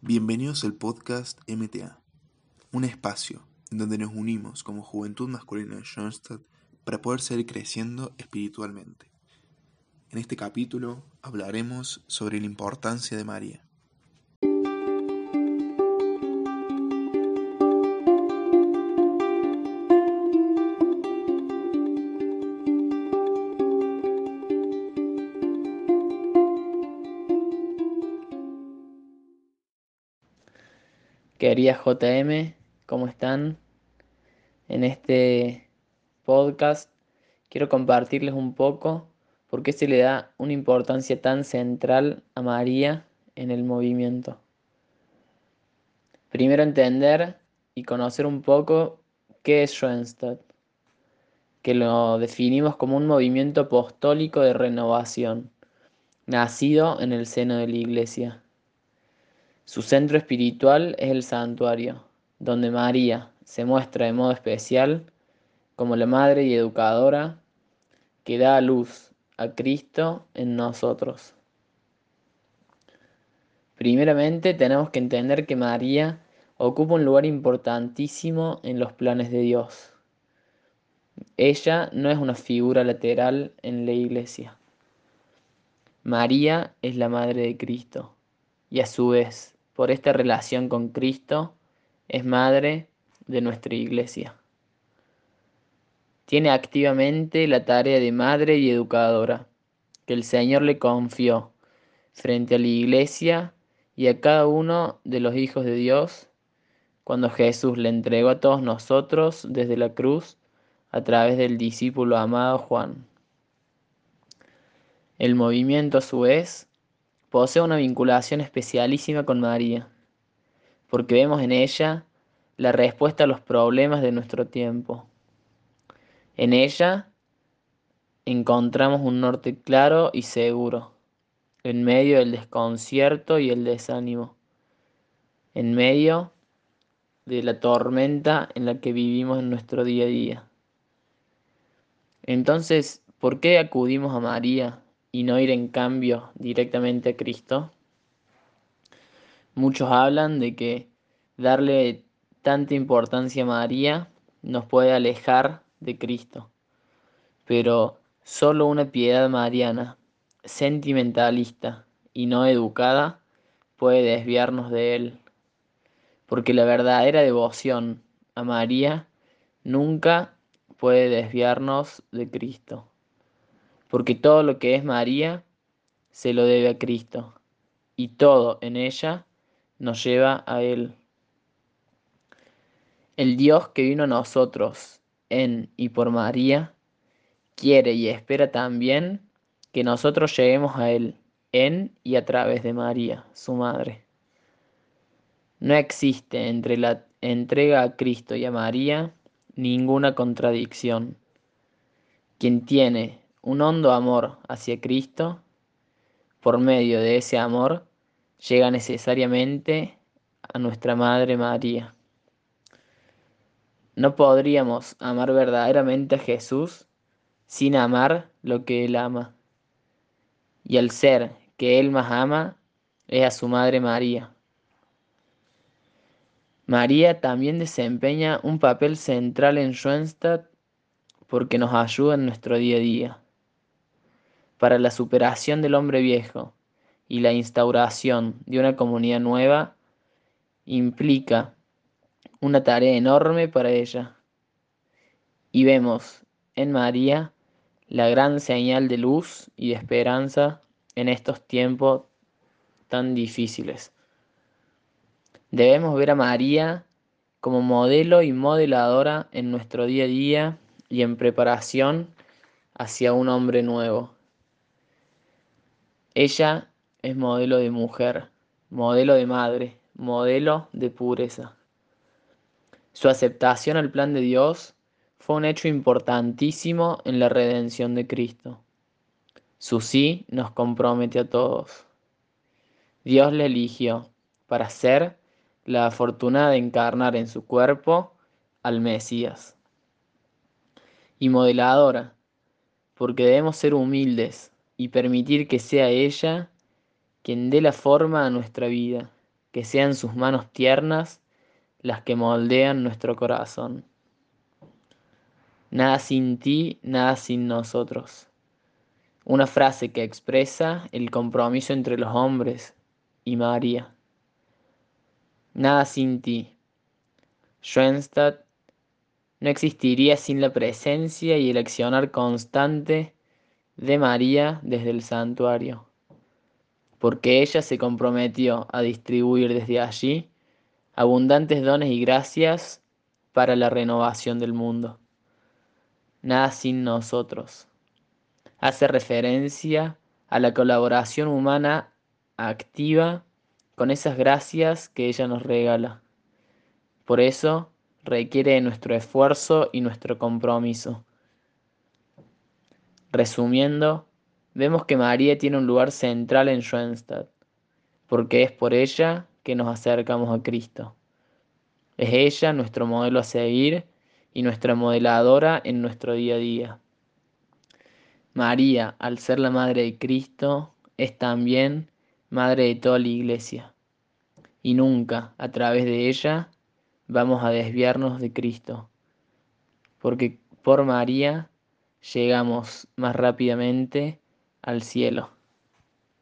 Bienvenidos al podcast MTA, un espacio en donde nos unimos como juventud masculina de Schoenstatt para poder seguir creciendo espiritualmente. En este capítulo hablaremos sobre la importancia de María. Querida JM, ¿cómo están? En este podcast quiero compartirles un poco por qué se le da una importancia tan central a María en el movimiento. Primero entender y conocer un poco qué es Schoenstatt, que lo definimos como un movimiento apostólico de renovación, nacido en el seno de la Iglesia. Su centro espiritual es el santuario, donde María se muestra de modo especial como la madre y educadora que da a luz a Cristo en nosotros. Primeramente tenemos que entender que María ocupa un lugar importantísimo en los planes de Dios. Ella no es una figura lateral en la iglesia. María es la madre de Cristo y a su vez por esta relación con Cristo, es madre de nuestra iglesia. Tiene activamente la tarea de madre y educadora que el Señor le confió frente a la iglesia y a cada uno de los hijos de Dios cuando Jesús le entregó a todos nosotros desde la cruz a través del discípulo amado Juan. El movimiento a su vez posee una vinculación especialísima con María, porque vemos en ella la respuesta a los problemas de nuestro tiempo. En ella encontramos un norte claro y seguro, en medio del desconcierto y el desánimo, en medio de la tormenta en la que vivimos en nuestro día a día. Entonces, ¿por qué acudimos a María y no ir en cambio directamente a Cristo. Muchos hablan de que darle tanta importancia a María nos puede alejar de Cristo, pero solo una piedad mariana, sentimentalista y no educada, puede desviarnos de Él, porque la verdadera devoción a María nunca puede desviarnos de Cristo porque todo lo que es María se lo debe a Cristo, y todo en ella nos lleva a Él. El Dios que vino a nosotros en y por María, quiere y espera también que nosotros lleguemos a Él en y a través de María, su Madre. No existe entre la entrega a Cristo y a María ninguna contradicción. Quien tiene un hondo amor hacia Cristo, por medio de ese amor llega necesariamente a nuestra Madre María. No podríamos amar verdaderamente a Jesús sin amar lo que Él ama. Y el ser que Él más ama es a su Madre María. María también desempeña un papel central en Schoenstatt porque nos ayuda en nuestro día a día para la superación del hombre viejo y la instauración de una comunidad nueva implica una tarea enorme para ella. Y vemos en María la gran señal de luz y de esperanza en estos tiempos tan difíciles. Debemos ver a María como modelo y modeladora en nuestro día a día y en preparación hacia un hombre nuevo. Ella es modelo de mujer, modelo de madre, modelo de pureza. Su aceptación al plan de Dios fue un hecho importantísimo en la redención de Cristo. Su sí nos compromete a todos. Dios le eligió para ser la afortunada de encarnar en su cuerpo al Mesías. Y modeladora, porque debemos ser humildes y permitir que sea ella quien dé la forma a nuestra vida, que sean sus manos tiernas las que moldean nuestro corazón. Nada sin ti, nada sin nosotros. Una frase que expresa el compromiso entre los hombres y María. Nada sin ti. Schoenstatt no existiría sin la presencia y el accionar constante de María desde el santuario, porque ella se comprometió a distribuir desde allí abundantes dones y gracias para la renovación del mundo. Nada sin nosotros. Hace referencia a la colaboración humana activa con esas gracias que ella nos regala. Por eso requiere nuestro esfuerzo y nuestro compromiso. Resumiendo, vemos que María tiene un lugar central en Schoenstatt, porque es por ella que nos acercamos a Cristo. Es ella nuestro modelo a seguir y nuestra modeladora en nuestro día a día. María, al ser la Madre de Cristo, es también Madre de toda la Iglesia. Y nunca, a través de ella, vamos a desviarnos de Cristo, porque por María llegamos más rápidamente al cielo.